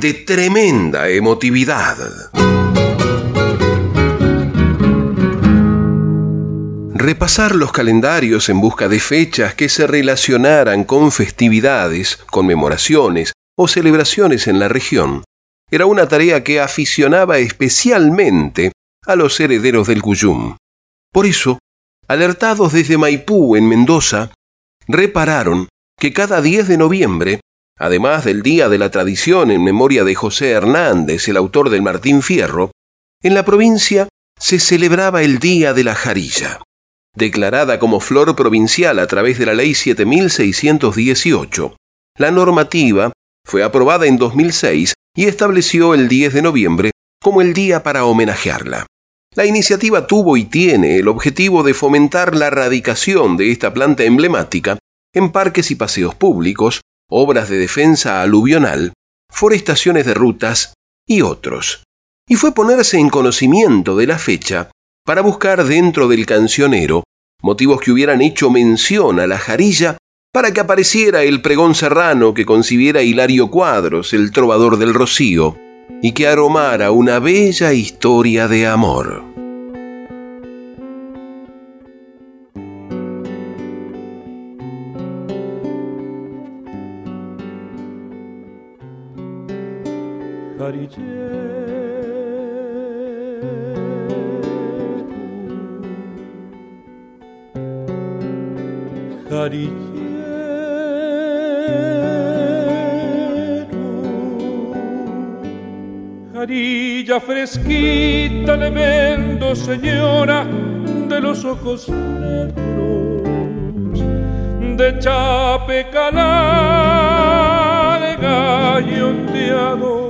de tremenda emotividad. Repasar los calendarios en busca de fechas que se relacionaran con festividades, conmemoraciones o celebraciones en la región era una tarea que aficionaba especialmente a los herederos del Cuyum. Por eso, alertados desde Maipú en Mendoza, repararon que cada 10 de noviembre, además del Día de la Tradición en memoria de José Hernández, el autor del Martín Fierro, en la provincia se celebraba el Día de la Jarilla, declarada como flor provincial a través de la Ley 7618. La normativa fue aprobada en 2006 y estableció el 10 de noviembre como el día para homenajearla. La iniciativa tuvo y tiene el objetivo de fomentar la erradicación de esta planta emblemática en parques y paseos públicos, obras de defensa aluvional, forestaciones de rutas y otros. Y fue ponerse en conocimiento de la fecha para buscar dentro del cancionero motivos que hubieran hecho mención a la jarilla para que apareciera el pregón serrano que concibiera Hilario Cuadros, el trovador del Rocío, y que aromara una bella historia de amor. Jarilla fresquita le vendo, señora, de los ojos negros, de chape calarga y ondeado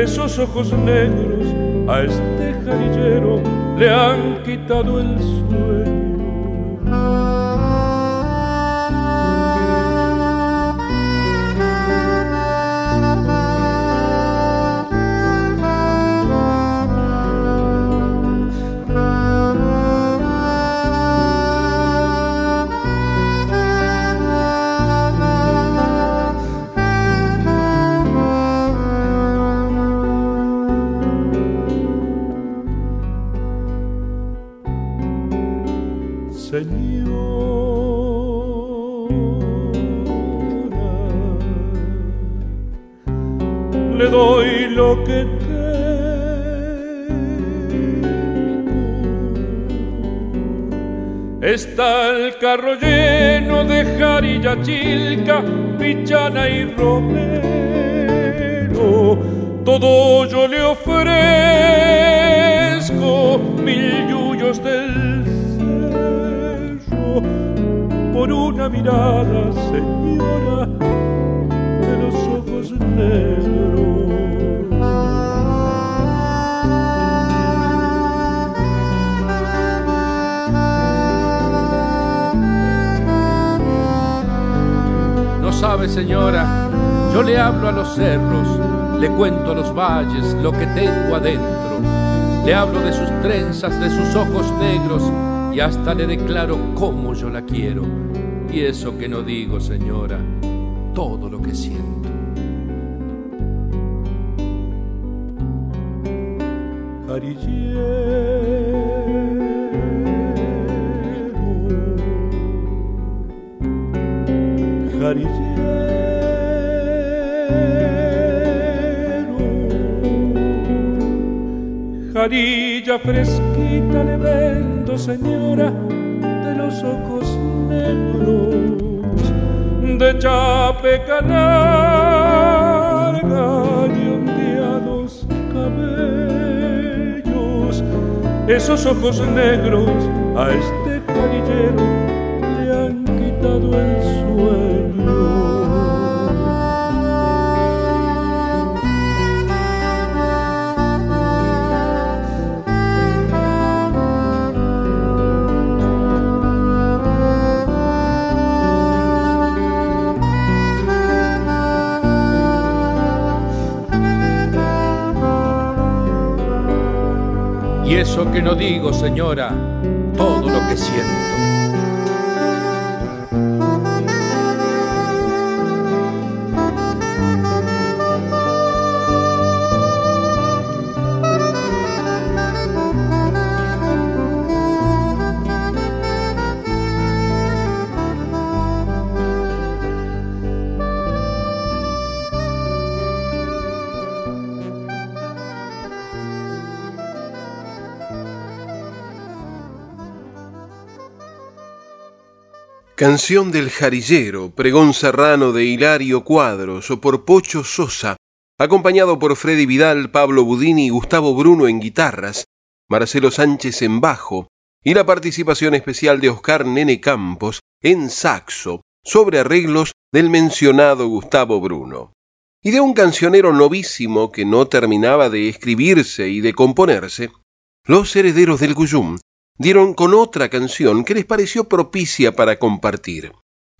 Esos ojos negros a este jarillero le han quitado el sueño carro lleno de jarilla chilca, pichana y romero. Todo yo le ofrezco mil yuyos del cerro por una mirada, señora, le hablo a los cerros, le cuento a los valles lo que tengo adentro. Le hablo de sus trenzas, de sus ojos negros y hasta le declaro cómo yo la quiero. Y eso que no digo, señora, todo lo que siento. Fresquita le vendo, señora, de los ojos negros, de chape canarga y ondeados cabellos. Esos ojos negros a este eso que no digo, señora, todo lo que siento. Canción del Jarillero, pregón serrano de Hilario Cuadros o por Pocho Sosa, acompañado por Freddy Vidal, Pablo Budini y Gustavo Bruno en guitarras, Marcelo Sánchez en bajo y la participación especial de Oscar Nene Campos en saxo sobre arreglos del mencionado Gustavo Bruno. Y de un cancionero novísimo que no terminaba de escribirse y de componerse, Los Herederos del Cuyum dieron con otra canción que les pareció propicia para compartir,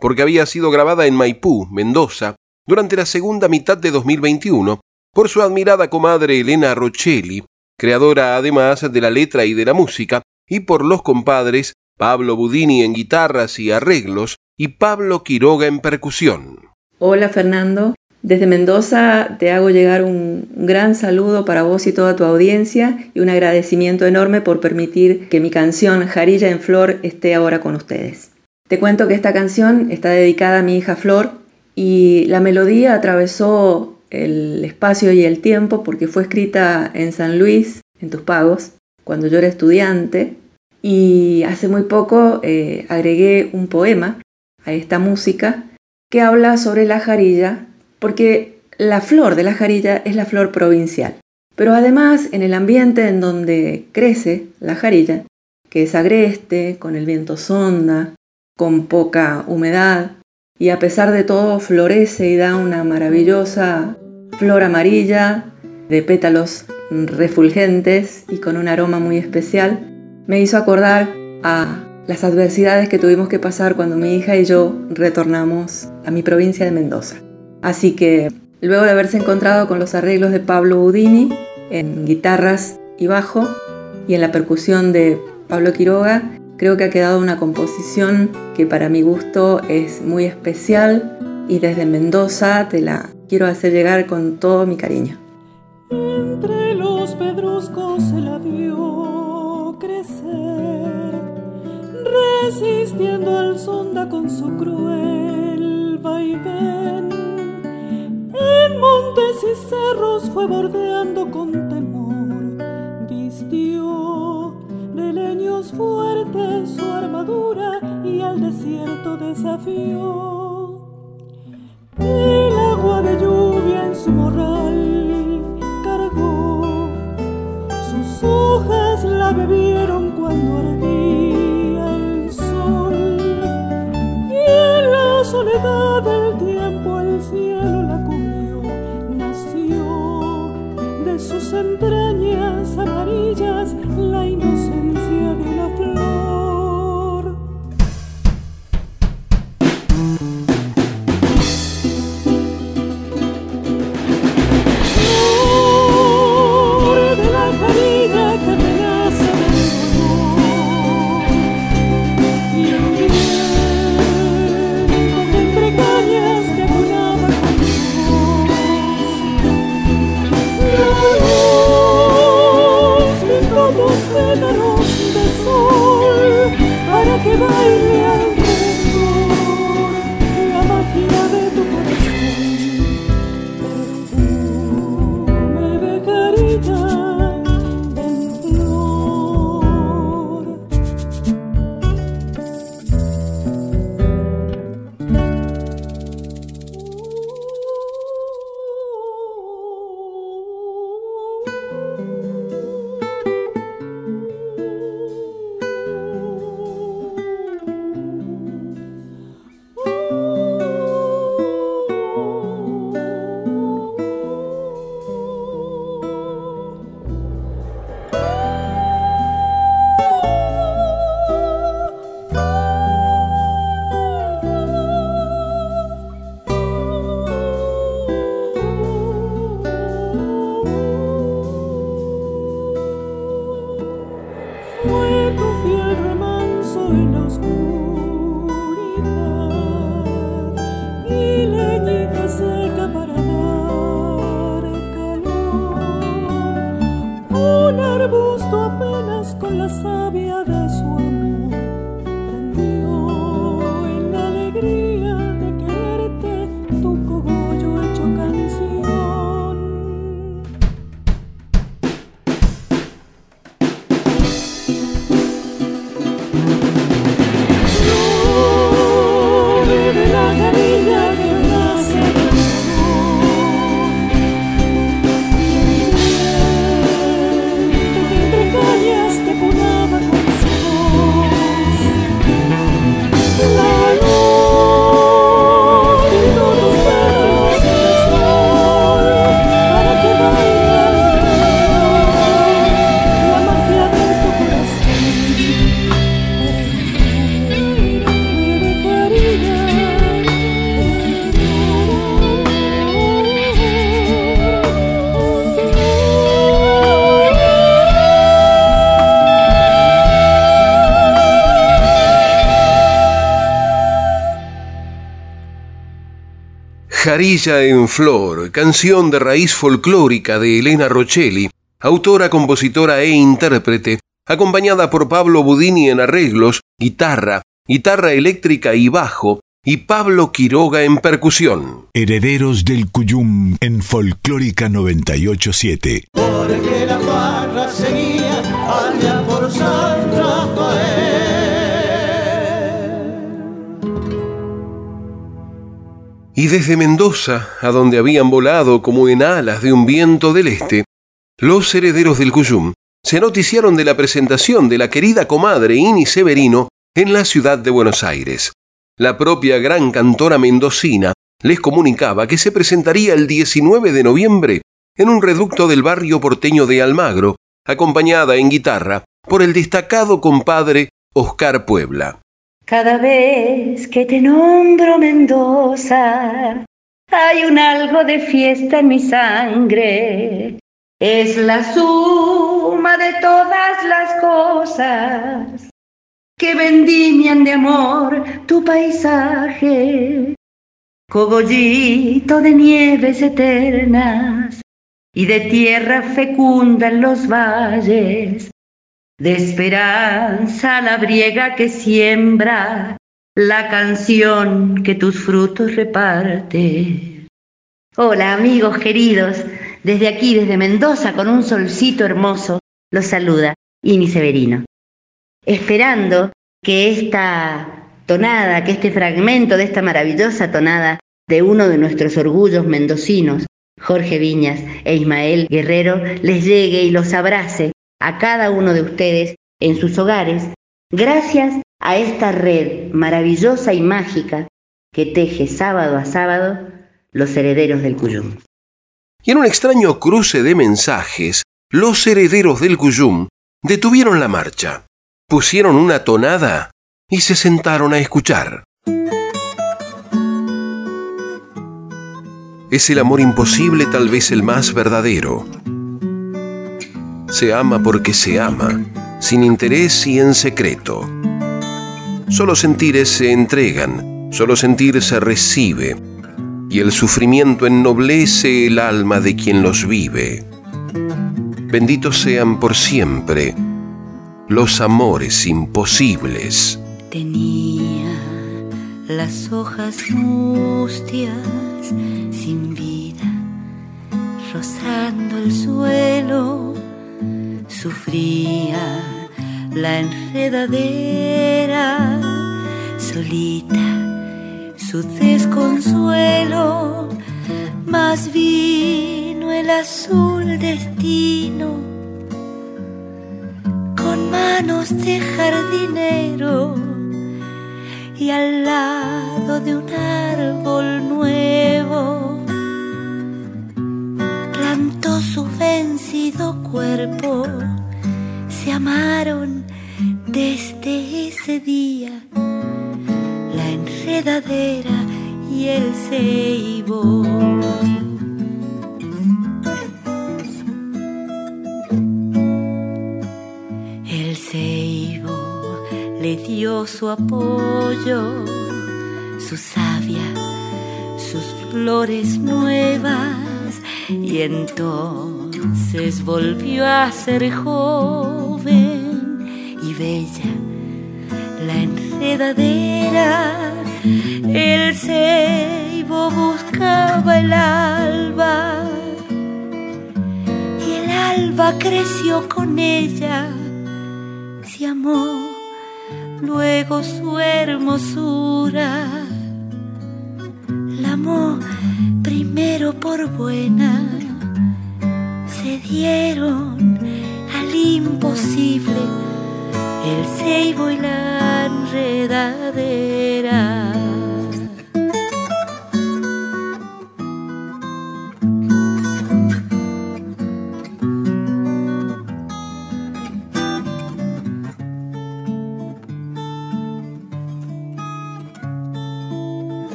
porque había sido grabada en Maipú, Mendoza, durante la segunda mitad de 2021 por su admirada comadre Elena Rochelli, creadora además de la letra y de la música, y por los compadres Pablo Budini en guitarras y arreglos y Pablo Quiroga en percusión. Hola Fernando, desde Mendoza te hago llegar un gran saludo para vos y toda tu audiencia y un agradecimiento enorme por permitir que mi canción Jarilla en Flor esté ahora con ustedes. Te cuento que esta canción está dedicada a mi hija Flor y la melodía atravesó el espacio y el tiempo porque fue escrita en San Luis, en tus pagos, cuando yo era estudiante y hace muy poco eh, agregué un poema a esta música que habla sobre la jarilla porque la flor de la jarilla es la flor provincial. Pero además, en el ambiente en donde crece la jarilla, que es agreste, con el viento sonda, con poca humedad, y a pesar de todo florece y da una maravillosa flor amarilla de pétalos refulgentes y con un aroma muy especial, me hizo acordar a las adversidades que tuvimos que pasar cuando mi hija y yo retornamos a mi provincia de Mendoza. Así que luego de haberse encontrado con los arreglos de Pablo Udini en guitarras y bajo y en la percusión de Pablo Quiroga, creo que ha quedado una composición que para mi gusto es muy especial y desde Mendoza te la quiero hacer llegar con todo mi cariño. Entre los pedruscos se la vio crecer, resistiendo al sonda con su cruel vaivén en montes y cerros fue bordeando con temor, vistió de leños fuertes su armadura y al desierto desafió. El agua de lluvia en su morral cargó, sus hojas la bebieron cuando ardía el sol. Y en la soledad entrañas amarillas la inocencia pétalos de sol para que baile En Flor, canción de raíz folclórica de Elena Rochelli, autora, compositora e intérprete, acompañada por Pablo Budini en arreglos, guitarra, guitarra eléctrica y bajo, y Pablo Quiroga en percusión. Herederos del Cuyum en Folclórica 987. Porque la farra seguía Y desde Mendoza, a donde habían volado como en alas de un viento del este, los herederos del Cuyum se noticiaron de la presentación de la querida comadre Ini Severino en la ciudad de Buenos Aires. La propia gran cantora mendocina les comunicaba que se presentaría el 19 de noviembre en un reducto del barrio porteño de Almagro, acompañada en guitarra por el destacado compadre Oscar Puebla. Cada vez que te nombro Mendoza, hay un algo de fiesta en mi sangre. Es la suma de todas las cosas que vendimian de amor tu paisaje. Cogollito de nieves eternas y de tierra fecunda en los valles de esperanza la briega que siembra, la canción que tus frutos reparte. Hola amigos queridos, desde aquí, desde Mendoza, con un solcito hermoso, los saluda Ini Severino. Esperando que esta tonada, que este fragmento de esta maravillosa tonada de uno de nuestros orgullos mendocinos, Jorge Viñas e Ismael Guerrero, les llegue y los abrace a cada uno de ustedes en sus hogares, gracias a esta red maravillosa y mágica que teje sábado a sábado los herederos del Cuyum. Y en un extraño cruce de mensajes, los herederos del Cuyum detuvieron la marcha, pusieron una tonada y se sentaron a escuchar. Es el amor imposible tal vez el más verdadero se ama porque se ama, sin interés y en secreto. Solo sentires se entregan, solo sentir se recibe, y el sufrimiento ennoblece el alma de quien los vive. Benditos sean por siempre los amores imposibles. Tenía las hojas mustias sin vida, rozando el suelo sufría la enredadera solita su desconsuelo más vino el azul destino con manos de jardinero y al lado de un árbol nuevo se amaron desde ese día la enredadera y el ceibo. El ceibo le dio su apoyo, su savia, sus flores nuevas y entonces volvió a ser joven y bella la enredadera. El ceibo buscaba el alba y el alba creció con ella. Se amó luego su hermosura. La amó primero por buena. Se dieron al imposible el ceibo y la enredadera.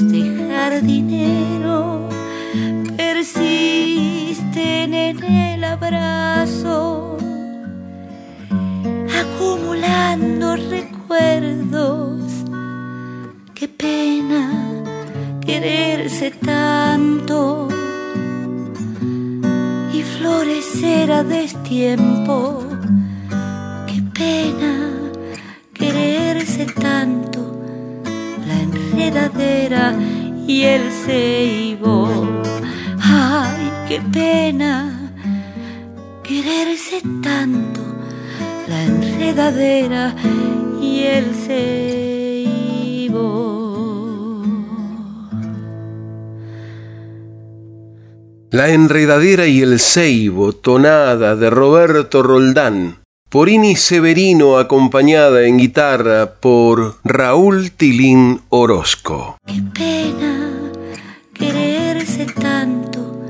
Manos de jardinero persisten en el abrazo acumulando recuerdos qué pena quererse tanto y florecer a destiempo. Qué pena y el ceibo. Ay, qué pena quererse tanto, la enredadera y el ceibo. La enredadera y el ceibo, tonada de Roberto Roldán. Por Ini Severino acompañada en guitarra por Raúl Tilín Orozco. Qué pena quererse tanto,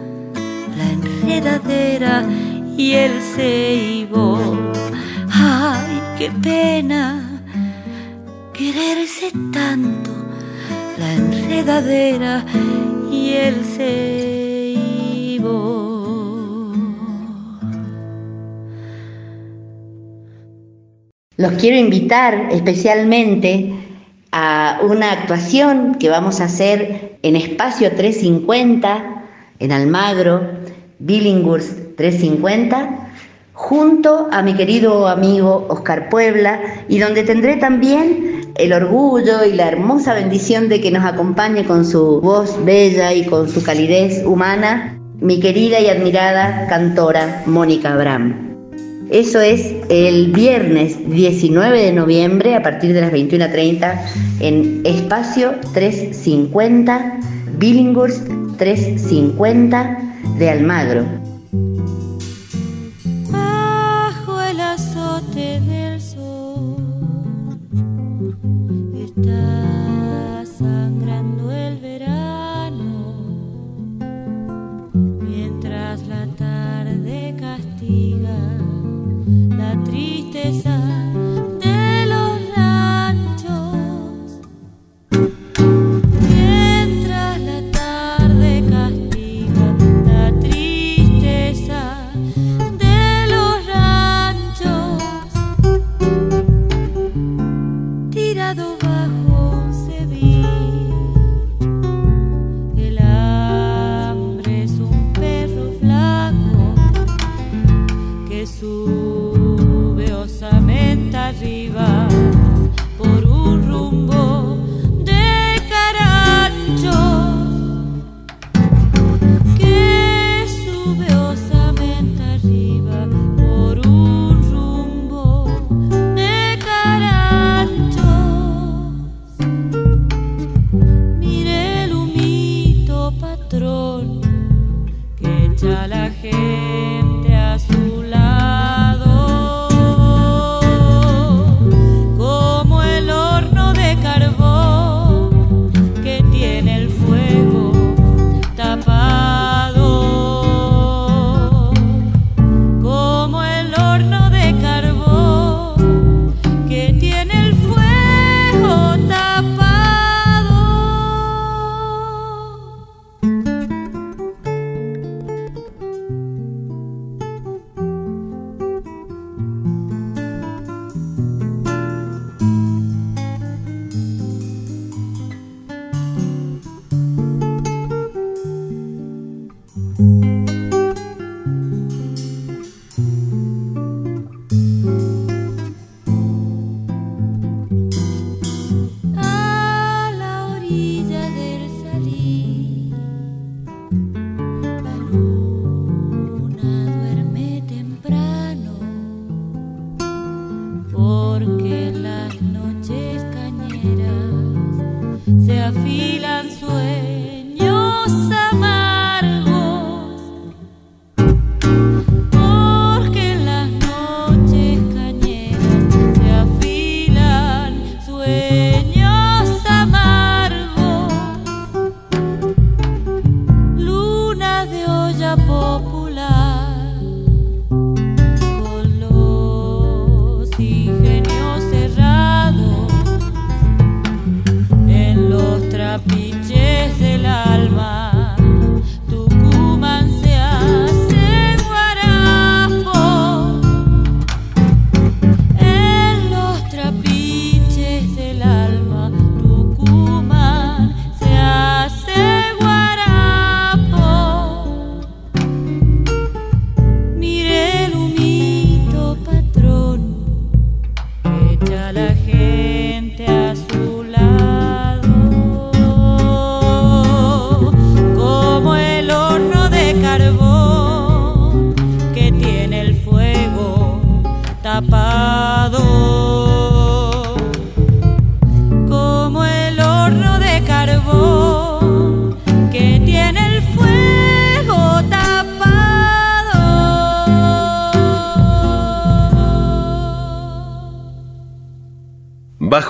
la enredadera y el ceibo. Ay, qué pena quererse tanto, la enredadera y el ceibo. Los quiero invitar especialmente a una actuación que vamos a hacer en Espacio 350, en Almagro, Billinghurst 350, junto a mi querido amigo Oscar Puebla, y donde tendré también el orgullo y la hermosa bendición de que nos acompañe con su voz bella y con su calidez humana mi querida y admirada cantora Mónica Abraham. Eso es el viernes 19 de noviembre a partir de las 21.30 en Espacio 350, Billinghurst 350 de Almagro.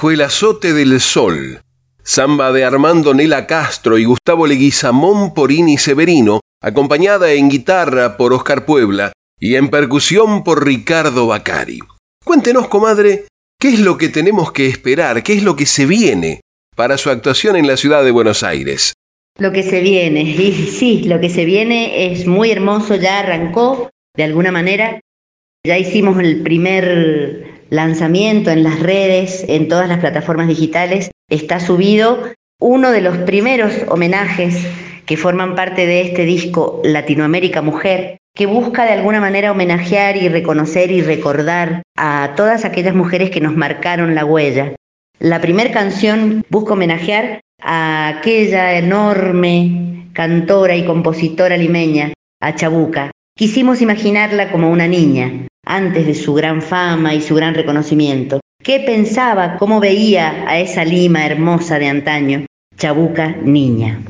El azote del sol, samba de Armando Nela Castro y Gustavo Leguizamón Porini Severino, acompañada en guitarra por Oscar Puebla y en percusión por Ricardo Bacari. Cuéntenos, comadre, ¿qué es lo que tenemos que esperar? ¿Qué es lo que se viene para su actuación en la ciudad de Buenos Aires? Lo que se viene, y sí, lo que se viene es muy hermoso, ya arrancó de alguna manera. Ya hicimos el primer lanzamiento en las redes, en todas las plataformas digitales, está subido uno de los primeros homenajes que forman parte de este disco Latinoamérica Mujer, que busca de alguna manera homenajear y reconocer y recordar a todas aquellas mujeres que nos marcaron la huella. La primera canción busca homenajear a aquella enorme cantora y compositora limeña, a Chabuca. Quisimos imaginarla como una niña, antes de su gran fama y su gran reconocimiento. ¿Qué pensaba, cómo veía a esa Lima hermosa de antaño? Chabuca niña.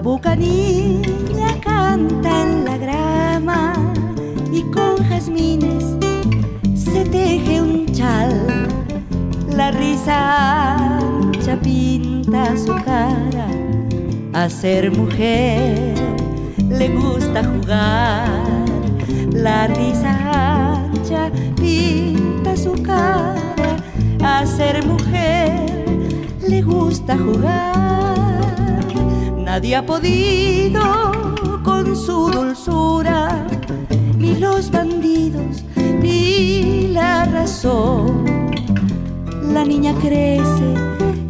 Chabuca niña canta en la grama y con jazmines se teje un chal. La risa ancha pinta su cara. A ser mujer le gusta jugar. La risa ancha pinta su cara. A ser mujer le gusta jugar Nadie ha podido con su dulzura, ni los bandidos, ni la razón. La niña crece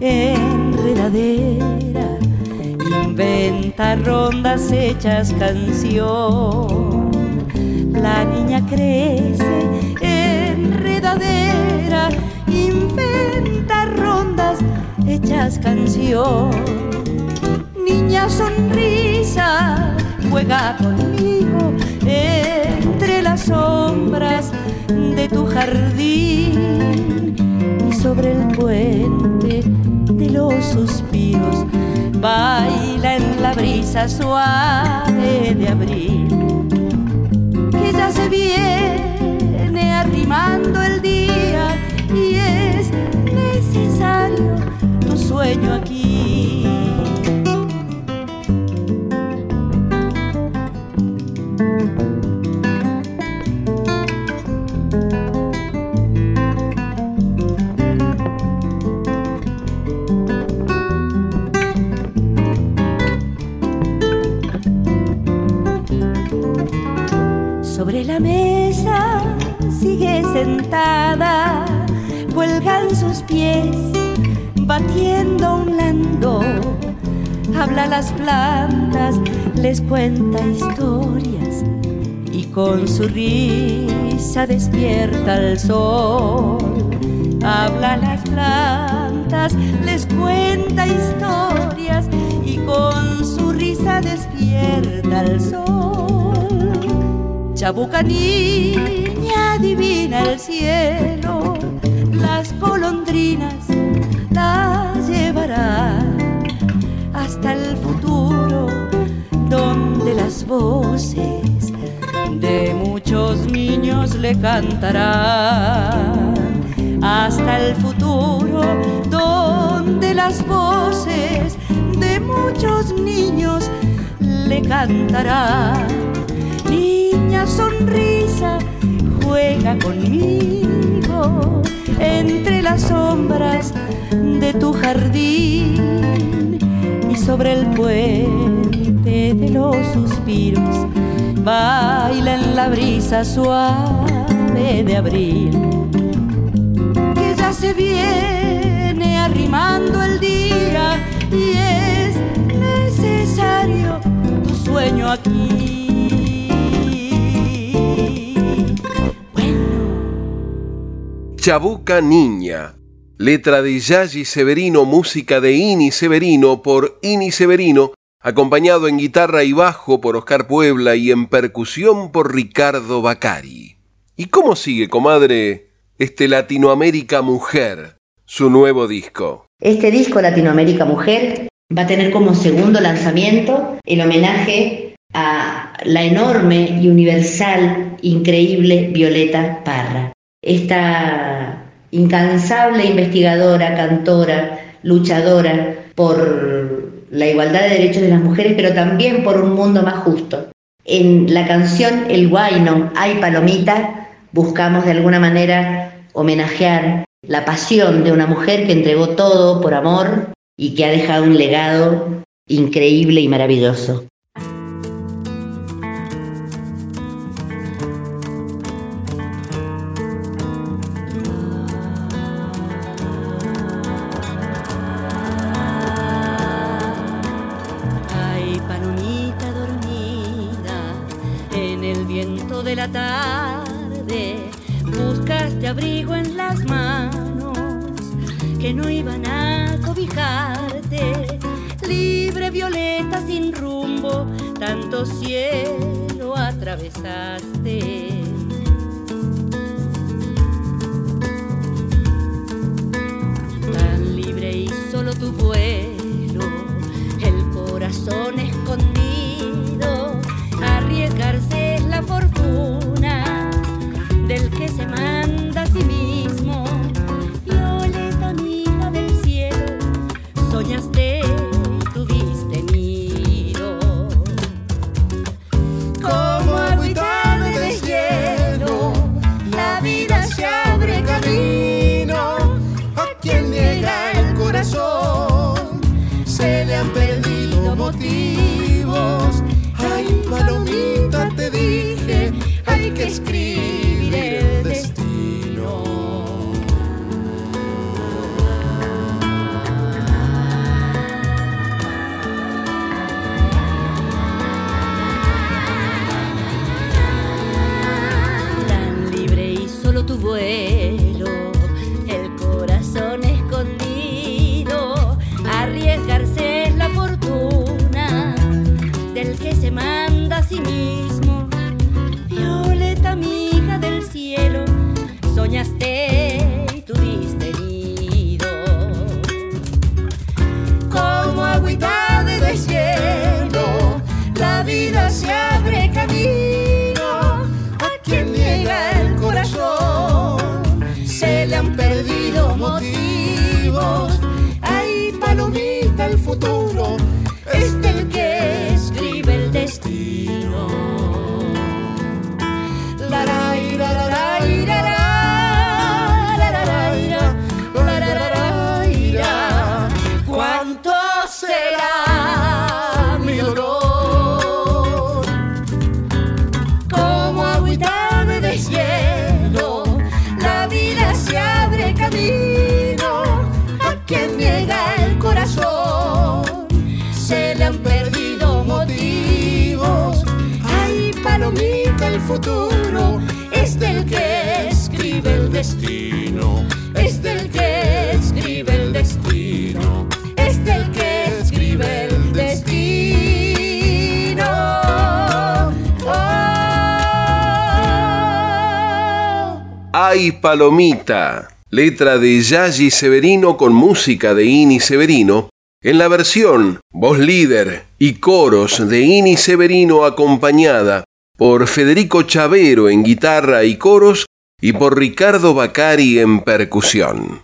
enredadera, inventa rondas hechas canción. La niña crece enredadera, inventa rondas hechas canción sonrisa juega conmigo entre las sombras de tu jardín y sobre el puente de los suspiros baila en la brisa suave de abril que ya se viene arrimando el día y es necesario tu sueño aquí Habla las plantas, les cuenta historias y con su risa despierta el sol. Habla las plantas, les cuenta historias y con su risa despierta el sol. Chabucaní adivina el cielo, las golondrinas hasta el futuro, donde las voces de muchos niños le cantarán. Hasta el futuro, donde las voces de muchos niños le cantarán. Niña sonrisa, juega conmigo entre las sombras de tu jardín sobre el puente de los suspiros. Baila en la brisa suave de abril que ya se viene arrimando el día y es necesario tu sueño aquí. Chabuca Niña. Letra de Yagi Severino, música de Ini Severino por Ini Severino, acompañado en guitarra y bajo por Oscar Puebla y en percusión por Ricardo Bacari. ¿Y cómo sigue, comadre, este Latinoamérica Mujer, su nuevo disco? Este disco Latinoamérica Mujer va a tener como segundo lanzamiento el homenaje a la enorme y universal, increíble Violeta Parra esta incansable investigadora, cantora, luchadora por la igualdad de derechos de las mujeres, pero también por un mundo más justo. En la canción El Guayno, Ay Palomita, buscamos de alguna manera homenajear la pasión de una mujer que entregó todo por amor y que ha dejado un legado increíble y maravilloso. Palomita, letra de Yagi Severino con música de Ini Severino, En la versión voz líder y coros de Ini Severino acompañada por Federico Chavero en guitarra y coros y por Ricardo Bacari en percusión.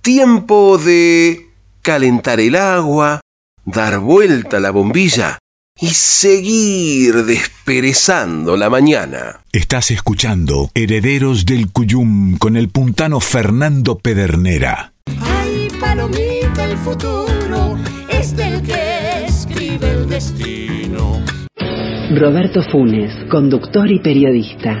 Tiempo de calentar el agua, dar vuelta la bombilla y seguir desperezando la mañana. Estás escuchando Herederos del Cuyum con el puntano Fernando Pedernera. Ay, palomita, el futuro es del que escribe el destino. Roberto Funes, conductor y periodista.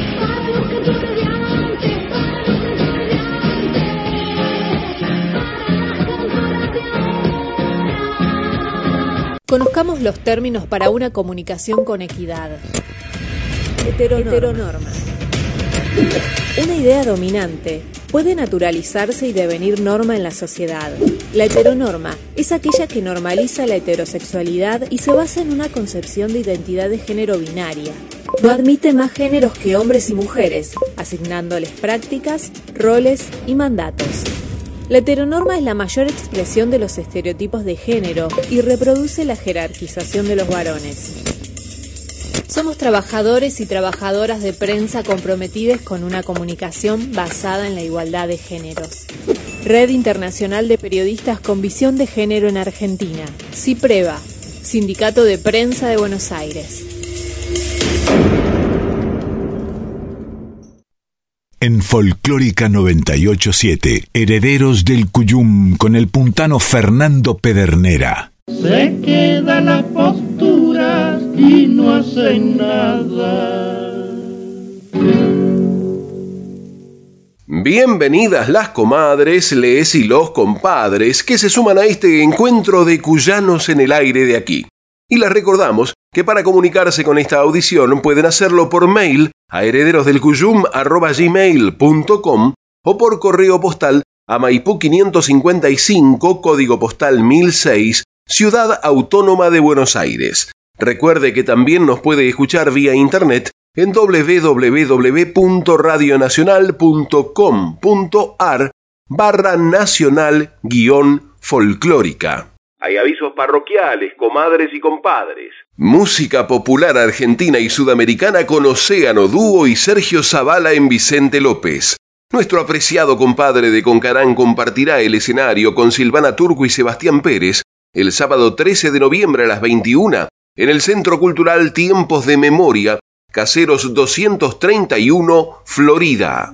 Conozcamos los términos para una comunicación con equidad. Heteronorma. Heteronorma. Una idea dominante puede naturalizarse y devenir norma en la sociedad. La heteronorma es aquella que normaliza la heterosexualidad y se basa en una concepción de identidad de género binaria. No admite más géneros que hombres y mujeres, asignándoles prácticas, roles y mandatos. La heteronorma es la mayor expresión de los estereotipos de género y reproduce la jerarquización de los varones. Somos trabajadores y trabajadoras de prensa comprometidos con una comunicación basada en la igualdad de géneros. Red Internacional de Periodistas con Visión de Género en Argentina. CIPREVA, Sindicato de Prensa de Buenos Aires. En Folclórica 987, Herederos del Cuyum con el puntano Fernando Pedernera. Se quedan las posturas y no hacen nada. Bienvenidas las comadres, les y los compadres que se suman a este encuentro de cuyanos en el aire de aquí. Y les recordamos que para comunicarse con esta audición pueden hacerlo por mail a herederosdelcuyum.gmail.com o por correo postal a Maipú 555, código postal 1006, Ciudad Autónoma de Buenos Aires. Recuerde que también nos puede escuchar vía internet en www.radionacional.com.ar barra nacional guion folclórica. Hay avisos parroquiales, comadres y compadres. Música popular argentina y sudamericana con Océano Dúo y Sergio Zavala en Vicente López. Nuestro apreciado compadre de Concarán compartirá el escenario con Silvana Turco y Sebastián Pérez el sábado 13 de noviembre a las 21 en el Centro Cultural Tiempos de Memoria, Caseros 231, Florida.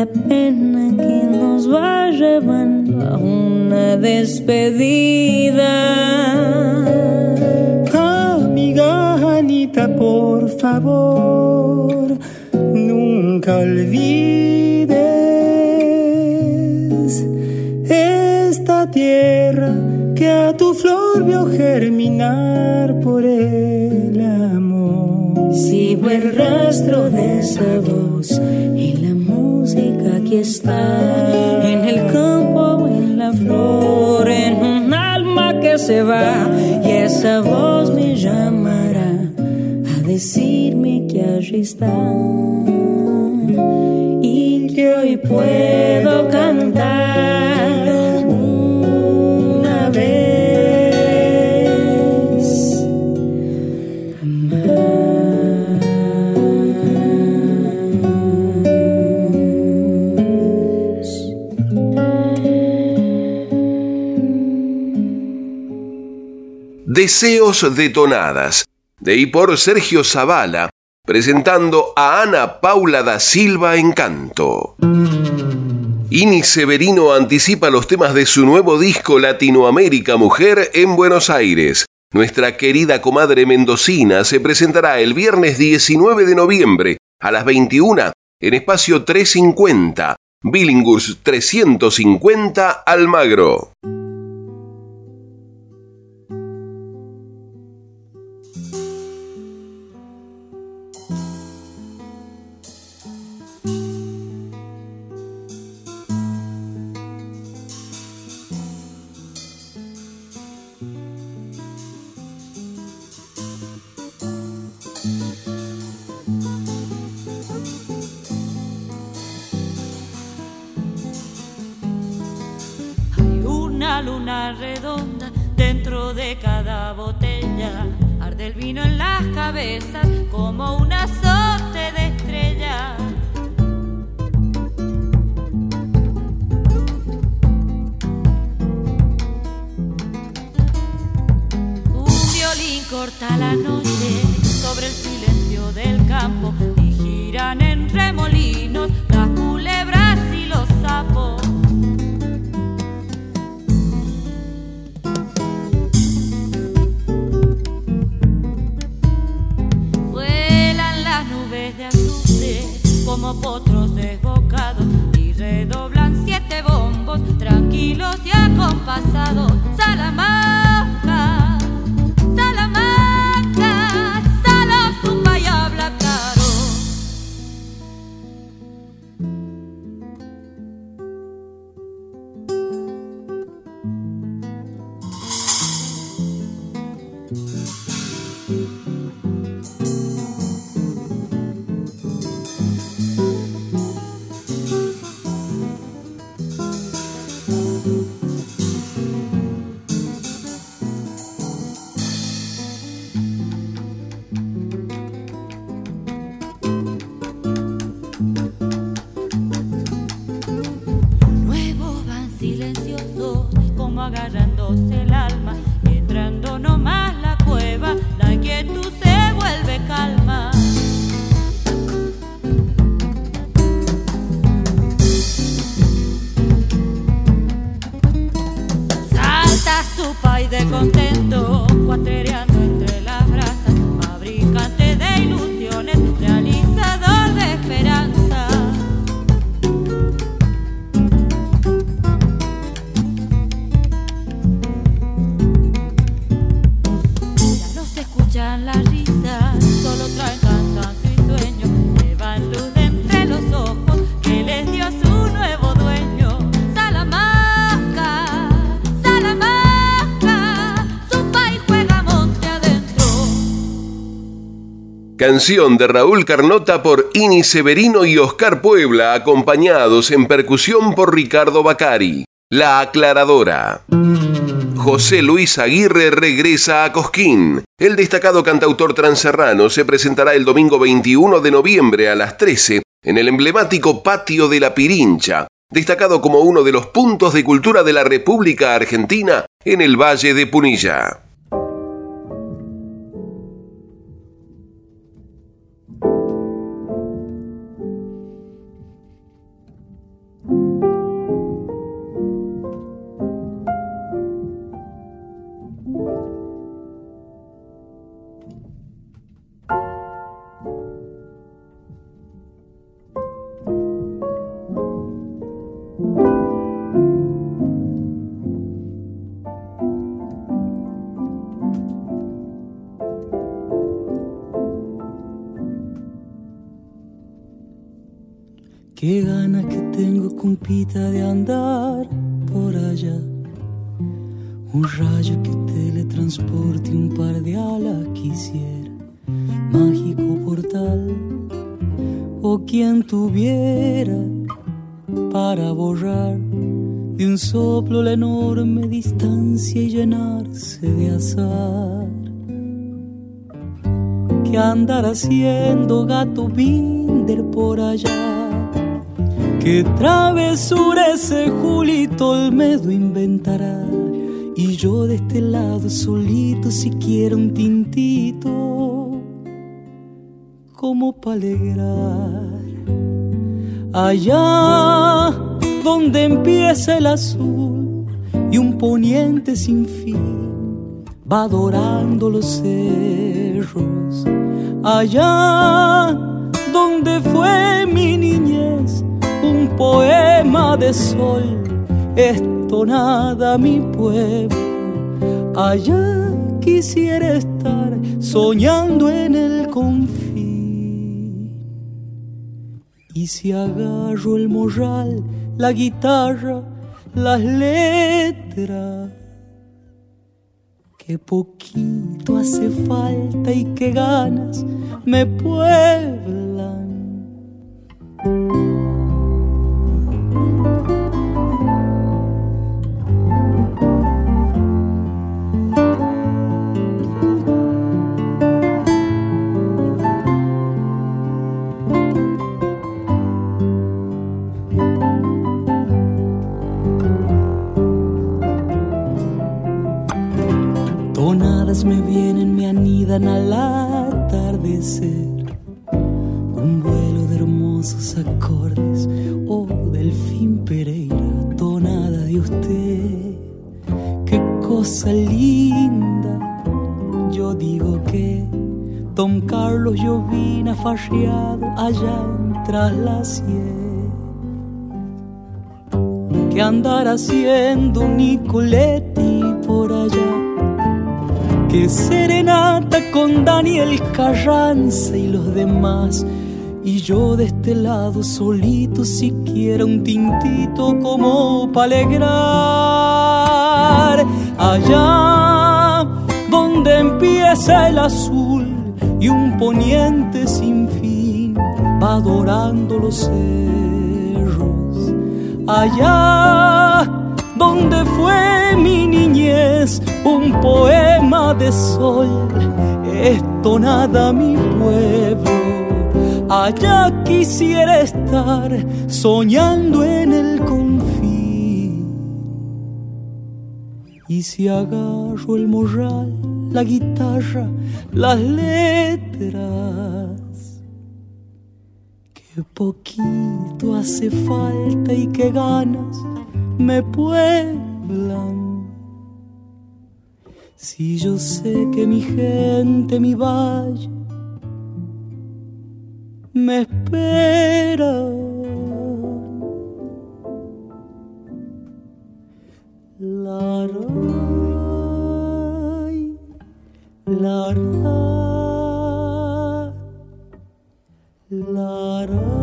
La pena que nos va llevando a una despedida. Amiga Anita, por favor, nunca olvides tierra que a tu flor vio germinar por el amor. Sigo el rastro de la que está en el campo, en la flor, en un alma que se va y esa voz me llamará a decirme que allí está y que hoy puedo cantar Deseos detonadas, de y por Sergio Zavala, presentando a Ana Paula da Silva en canto. Ini Severino anticipa los temas de su nuevo disco Latinoamérica Mujer en Buenos Aires. Nuestra querida comadre mendocina se presentará el viernes 19 de noviembre a las 21 en espacio 350, Billingus 350 Almagro. Luna redonda dentro de cada botella. Arde el vino en las cabezas como un azote Canción de Raúl Carnota por Ini Severino y Oscar Puebla, acompañados en percusión por Ricardo Bacari. La aclaradora. José Luis Aguirre regresa a Cosquín. El destacado cantautor transerrano se presentará el domingo 21 de noviembre a las 13 en el emblemático Patio de la Pirincha, destacado como uno de los puntos de cultura de la República Argentina en el Valle de Punilla. Qué ganas que tengo, compita, de andar por allá. Un rayo que teletransporte un par de alas quisiera. Mágico portal. O quien tuviera para borrar de un soplo la enorme distancia y llenarse de azar. Que andar haciendo gato binder por allá. Qué travesura ese Julito Olmedo inventará. Y yo de este lado solito si quiero un tintito como para alegrar. Allá donde empieza el azul y un poniente sin fin va adorando los cerros. Allá donde fue mi niñez un poema de sol, esto nada mi pueblo. Allá quisiera estar soñando en el confín. Y si agarro el morral, la guitarra, las letras, que poquito hace falta y que ganas me pueblan. Al atardecer. Un vuelo de hermosos acordes, oh Delfín Pereira, tonada de usted. Qué cosa linda, yo digo que Don Carlos Llovina farreado allá en tras la sierra que andar haciendo Nicoletti por allá. Que serenata con Daniel Carranza y los demás. Y yo de este lado solito siquiera un tintito como para alegrar. Allá donde empieza el azul y un poniente sin fin va adorando los cerros. Allá donde fue mi niñez, un poema de sol, es tonada mi pueblo. Allá quisiera estar soñando en el confín. Y si agarro el morral, la guitarra, las letras, que poquito hace falta y que ganas me pueblan. Si yo sé que mi gente, mi valle, me espera. La ray, la ra, la ra.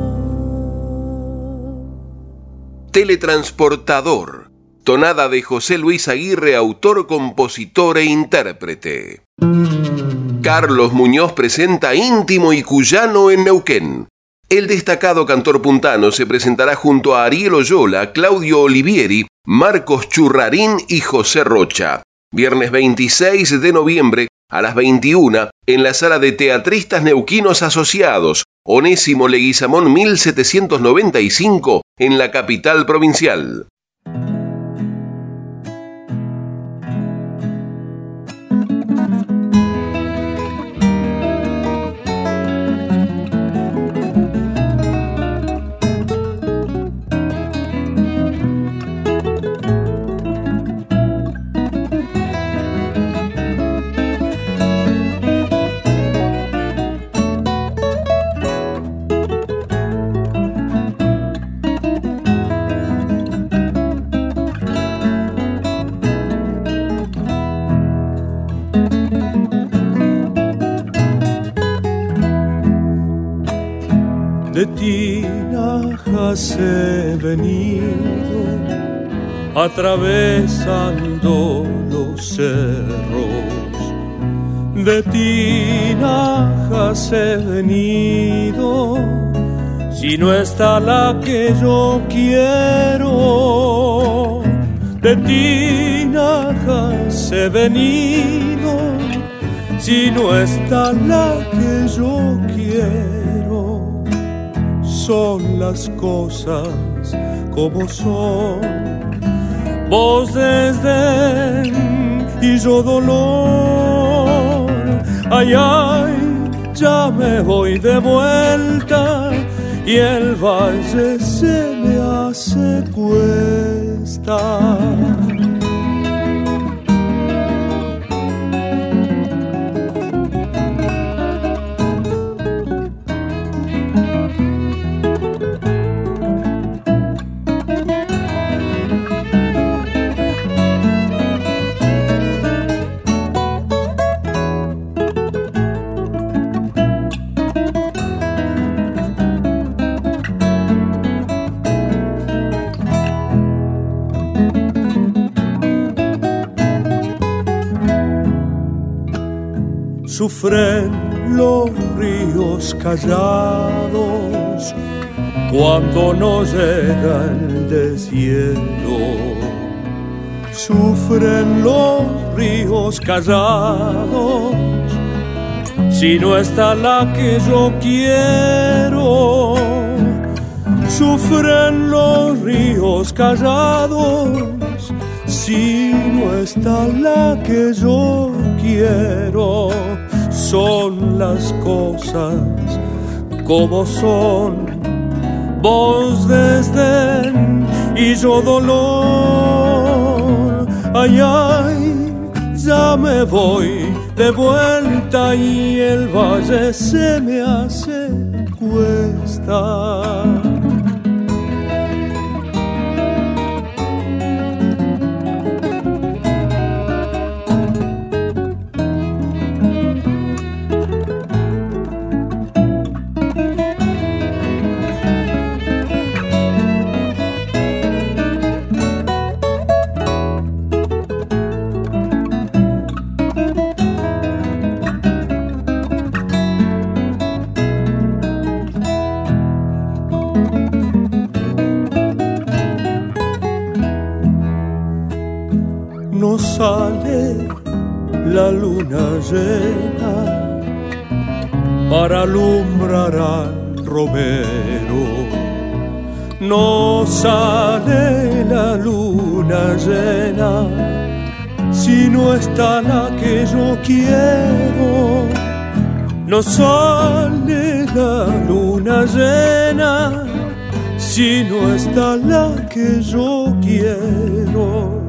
Teletransportador. Tonada de José Luis Aguirre, autor, compositor e intérprete. Carlos Muñoz presenta Íntimo y Cuyano en Neuquén. El destacado cantor puntano se presentará junto a Ariel Oyola, Claudio Olivieri, Marcos Churrarín y José Rocha. Viernes 26 de noviembre a las 21 en la sala de Teatristas Neuquinos Asociados, Onésimo Leguizamón 1795 en la capital provincial. He venido atravesando los cerros. De tinajas he venido, si no está la que yo quiero. De tinajas he venido, si no está la que yo quiero son las cosas como son. Vos desdén y yo dolor. Ay, ay, ya me voy de vuelta y el valle se me hace cuesta. Sufren los ríos callados cuando no llega el deshielo. Sufren los ríos callados si no está la que yo quiero. Sufren los ríos callados si no está la que yo quiero son las cosas como son. Vos desdén y yo dolor. Ay, ay, ya me voy de vuelta y el valle se me hace cuesta. No sale la luna llena si no está la que yo quiero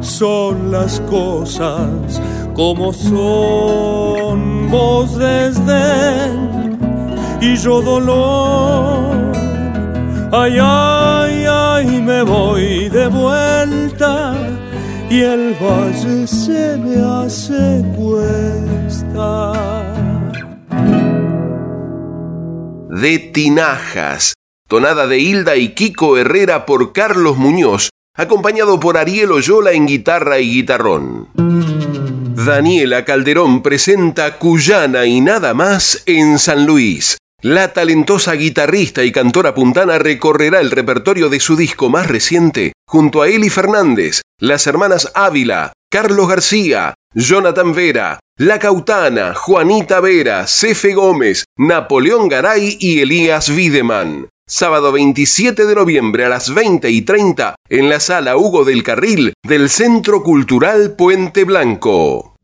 son las cosas como son vos desdén y yo dolor. Ay, ay, ay, me voy de vuelta y el valle se me hace cuesta. Tinajas, tonada de Hilda y Kiko Herrera por Carlos Muñoz, acompañado por Ariel Oyola en guitarra y guitarrón. Daniela Calderón presenta Cuyana y nada más en San Luis. La talentosa guitarrista y cantora puntana recorrerá el repertorio de su disco más reciente junto a Eli Fernández, las hermanas Ávila, Carlos García, Jonathan Vera, La Cautana, Juanita Vera, Cefe Gómez, Napoleón Garay y Elías Wiedemann sábado 27 de noviembre a las 20 y 30 en la sala Hugo del Carril del Centro Cultural Puente Blanco.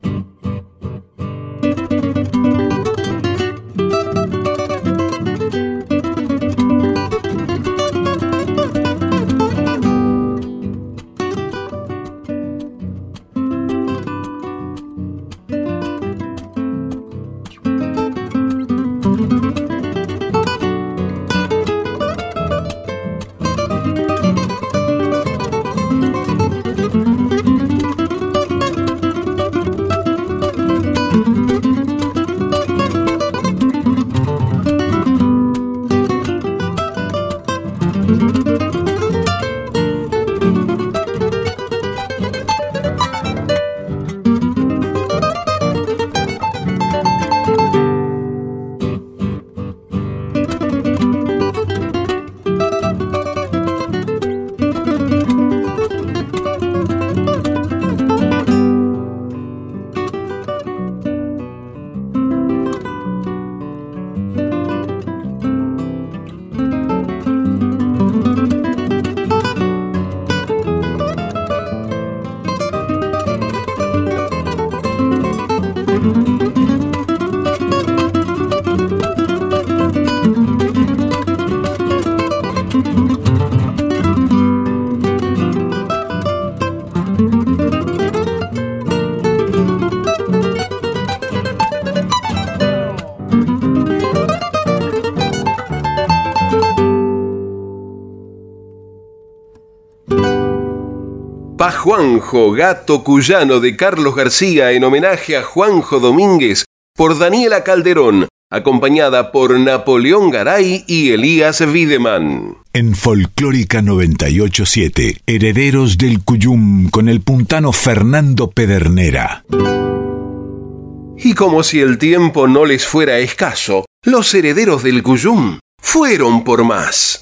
Juanjo, gato cuyano de Carlos García en homenaje a Juanjo Domínguez por Daniela Calderón, acompañada por Napoleón Garay y Elías Wiedemann. En Folclórica 987, Herederos del Cuyum con el puntano Fernando Pedernera. Y como si el tiempo no les fuera escaso, los herederos del Cuyum fueron por más.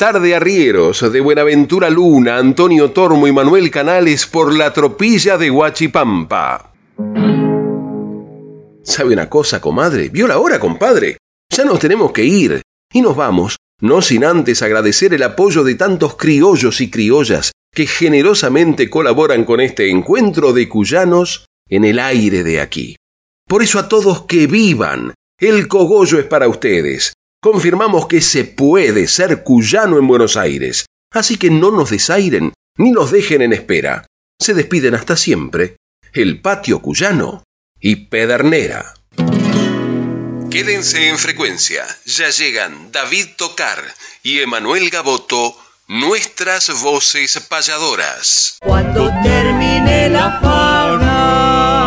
Cantar de arrieros de Buenaventura Luna, Antonio Tormo y Manuel Canales por la tropilla de Huachipampa. ¿Sabe una cosa, comadre? ¿Vio la hora, compadre? Ya nos tenemos que ir. Y nos vamos, no sin antes agradecer el apoyo de tantos criollos y criollas que generosamente colaboran con este encuentro de cuyanos en el aire de aquí. Por eso a todos que vivan, el cogollo es para ustedes. Confirmamos que se puede ser cuyano en Buenos Aires, así que no nos desairen ni nos dejen en espera. Se despiden hasta siempre el patio cuyano y Pedernera. Quédense en frecuencia, ya llegan David Tocar y Emanuel Gaboto, nuestras voces payadoras. Cuando termine la fauna